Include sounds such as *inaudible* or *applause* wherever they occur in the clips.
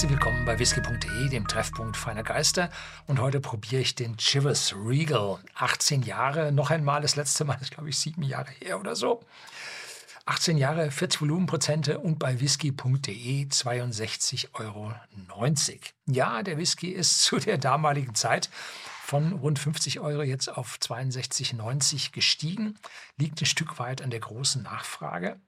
Herzlich willkommen bei whisky.de, dem Treffpunkt feiner Geister. Und heute probiere ich den Chivas Regal. 18 Jahre, noch einmal, das letzte Mal ist, glaube ich, sieben Jahre her oder so. 18 Jahre, 40 Volumenprozente und bei whisky.de 62,90 Euro. Ja, der Whisky ist *laughs* zu der damaligen Zeit von rund 50 Euro jetzt auf 62,90 gestiegen, liegt ein Stück weit an der großen Nachfrage.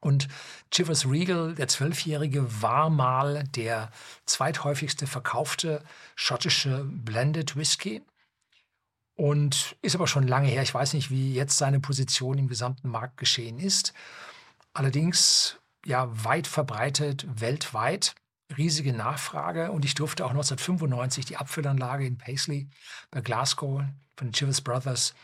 Und Chivas Regal, der Zwölfjährige, war mal der zweithäufigste verkaufte schottische Blended Whisky und ist aber schon lange her. Ich weiß nicht, wie jetzt seine Position im gesamten Markt geschehen ist. Allerdings ja weit verbreitet weltweit, riesige Nachfrage und ich durfte auch 1995 die Abfüllanlage in Paisley bei Glasgow von Chivas Brothers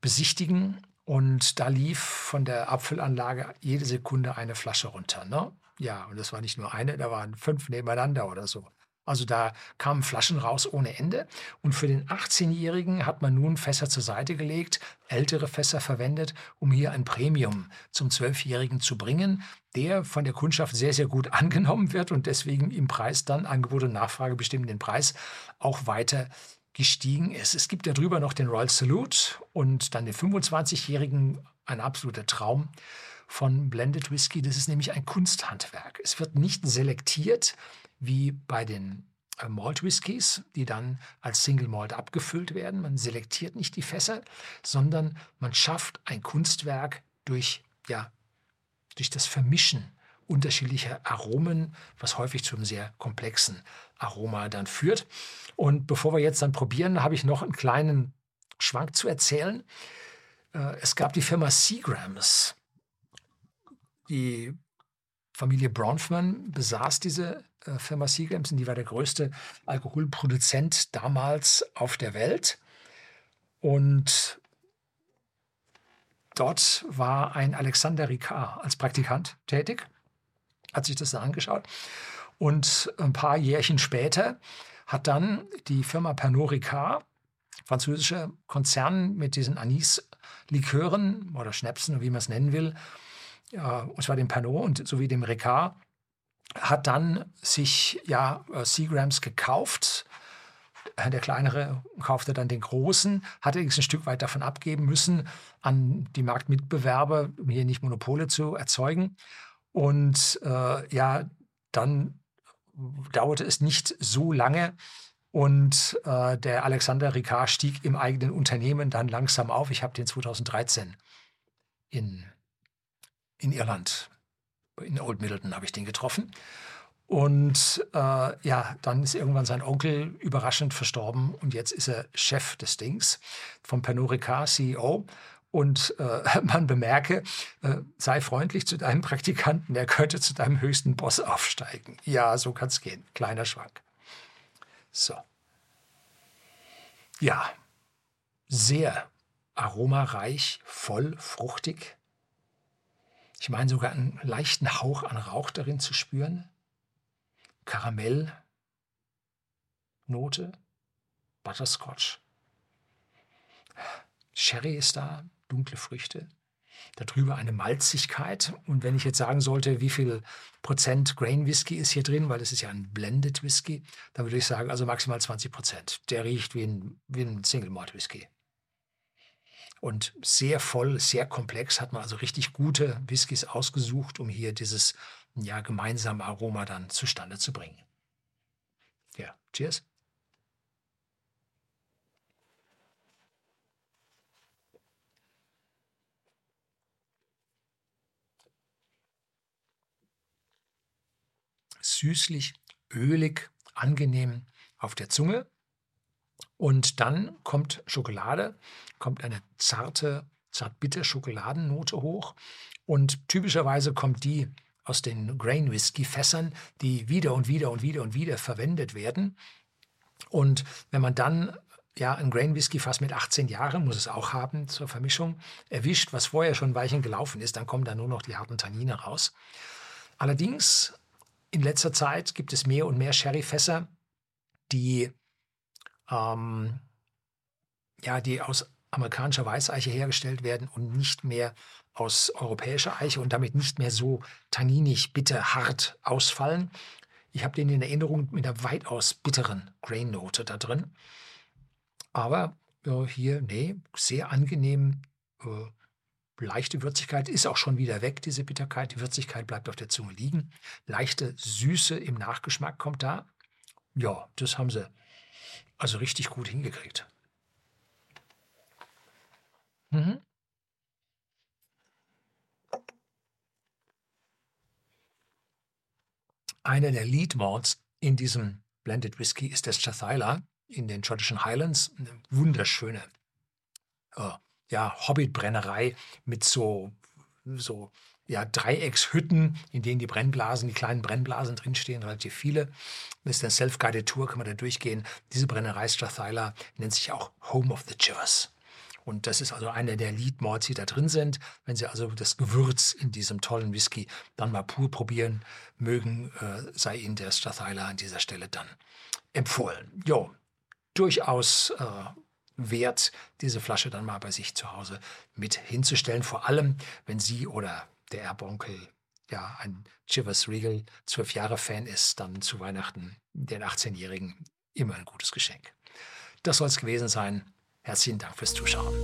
besichtigen und da lief von der Abfüllanlage jede Sekunde eine Flasche runter. Ne? Ja, und das war nicht nur eine, da waren fünf nebeneinander oder so. Also da kamen Flaschen raus ohne Ende. Und für den 18-Jährigen hat man nun Fässer zur Seite gelegt, ältere Fässer verwendet, um hier ein Premium zum 12-Jährigen zu bringen, der von der Kundschaft sehr, sehr gut *laughs* angenommen wird und deswegen im Preis dann Angebot und Nachfrage bestimmen den Preis auch weiter gestiegen ist. Es gibt darüber noch den Royal Salute und dann den 25-Jährigen, ein absoluter Traum von Blended Whisky. Das ist nämlich ein Kunsthandwerk. Es wird nicht selektiert wie bei den äh, Malt Whiskys, die dann als Single Malt abgefüllt werden. Man selektiert nicht die Fässer, sondern man schafft ein Kunstwerk durch, ja, durch das Vermischen unterschiedlicher Aromen, was häufig zu einem sehr komplexen Aroma dann führt. Und bevor wir jetzt dann probieren, habe ich noch einen kleinen Schwank zu erzählen. Äh, es gab die Firma Seagrams. Die Familie Bronfman besaß diese äh, Firma Seagrams und die war der größte Alkoholproduzent damals auf der Welt. Und dort war ein Alexander Ricard als Praktikant tätig hat sich das dann angeschaut. Und ein paar Jährchen später hat dann die Firma Pernod Ricard, französischer Konzern mit diesen Anis-Likören oder Schnäpsen, wie man es nennen will, und zwar dem Pernod und sowie dem Ricard, hat dann sich ja äh, Seagrams gekauft. Der kleinere kaufte dann den großen, hat allerdings ein Stück weit davon abgeben müssen an die Marktmitbewerber, um hier nicht Monopole zu erzeugen. Und äh, ja, dann dauerte es nicht so lange und äh, der Alexander Ricard stieg im eigenen Unternehmen dann langsam auf. Ich habe den 2013 in, in Irland, in Old Middleton habe ich den getroffen. Und äh, ja, dann ist irgendwann sein Onkel überraschend verstorben und jetzt ist er Chef des Dings vom Pernod Ricard, CEO und äh, *laughs* man bemerke, äh, sei freundlich zu deinem Praktikanten, der könnte zu deinem höchsten Boss aufsteigen. Ja, so kann es gehen. Kleiner Schwank. So. Ja, sehr aromareich, voll, fruchtig. Ich meine sogar einen leichten Hauch an Rauch darin zu spüren. Karamellnote, Butterscotch. Sherry ist da, dunkle Früchte. Darüber eine Malzigkeit. Und wenn ich jetzt sagen sollte, wie viel Prozent Grain Whisky ist hier drin, weil es ist ja ein Blended Whisky, dann würde ich sagen, also maximal 20 Prozent. Der riecht wie ein, wie ein Single Malt Whisky. Und sehr voll, sehr komplex, hat man also richtig gute Whiskys ausgesucht, um hier dieses ja, gemeinsame Aroma dann zustande zu bringen. Ja, cheers. Süßlich, ölig, angenehm auf der Zunge. Und dann kommt Schokolade, kommt eine zarte, zart-bitter Schokoladennote hoch. Und typischerweise kommt die aus den Grain Whisky Fässern, die wieder und wieder und wieder und wieder verwendet werden. Und wenn man dann ja, ein Grain Whisky Fass mit 18 Jahren muss es auch haben zur Vermischung, erwischt, was vorher schon weichen gelaufen ist, dann kommen da nur noch die harten Tannine raus. Allerdings in letzter Zeit gibt es mehr und mehr Sherryfässer, die, ähm, ja, die aus amerikanischer Weißeiche hergestellt werden und nicht mehr aus europäischer Eiche und damit nicht mehr so tanninig, bitter, hart ausfallen. Ich habe den in Erinnerung mit einer weitaus bitteren Grain-Note da drin. Aber äh, hier, nee, sehr angenehm. Äh, leichte Würzigkeit ist auch schon wieder weg, diese Bitterkeit. Die Würzigkeit bleibt auf der Zunge liegen. Leichte Süße im Nachgeschmack kommt da. Ja, das haben sie also richtig gut hingekriegt. Mhm. Einer der Lead Malts in diesem Blended Whisky ist der Strathyla in den schottischen Highlands. Eine wunderschöne äh, ja, Hobbit-Brennerei mit so, so ja, Dreieckshütten, in denen die Brennblasen, die kleinen Brennblasen drinstehen, relativ viele. Mit der Self-Guided Tour kann man da durchgehen. Diese Brennerei Strathyla nennt sich auch Home of the Chivers. Und das ist also einer der Lead Malts, die da drin sind. Wenn Sie also das Gewürz in diesem tollen Whisky dann mal pur probieren mögen, äh, sei Ihnen der Strathyla an dieser Stelle dann empfohlen. Jo, durchaus äh, wert, diese Flasche dann mal bei sich zu Hause mit hinzustellen. Vor allem, wenn Sie oder der Erbonkel ja ein Chivas Regal zwölf Jahre Fan ist, dann zu Weihnachten den 18-Jährigen immer ein gutes Geschenk. Das soll es gewesen sein. Herzlichen Dank fürs Zuschauen.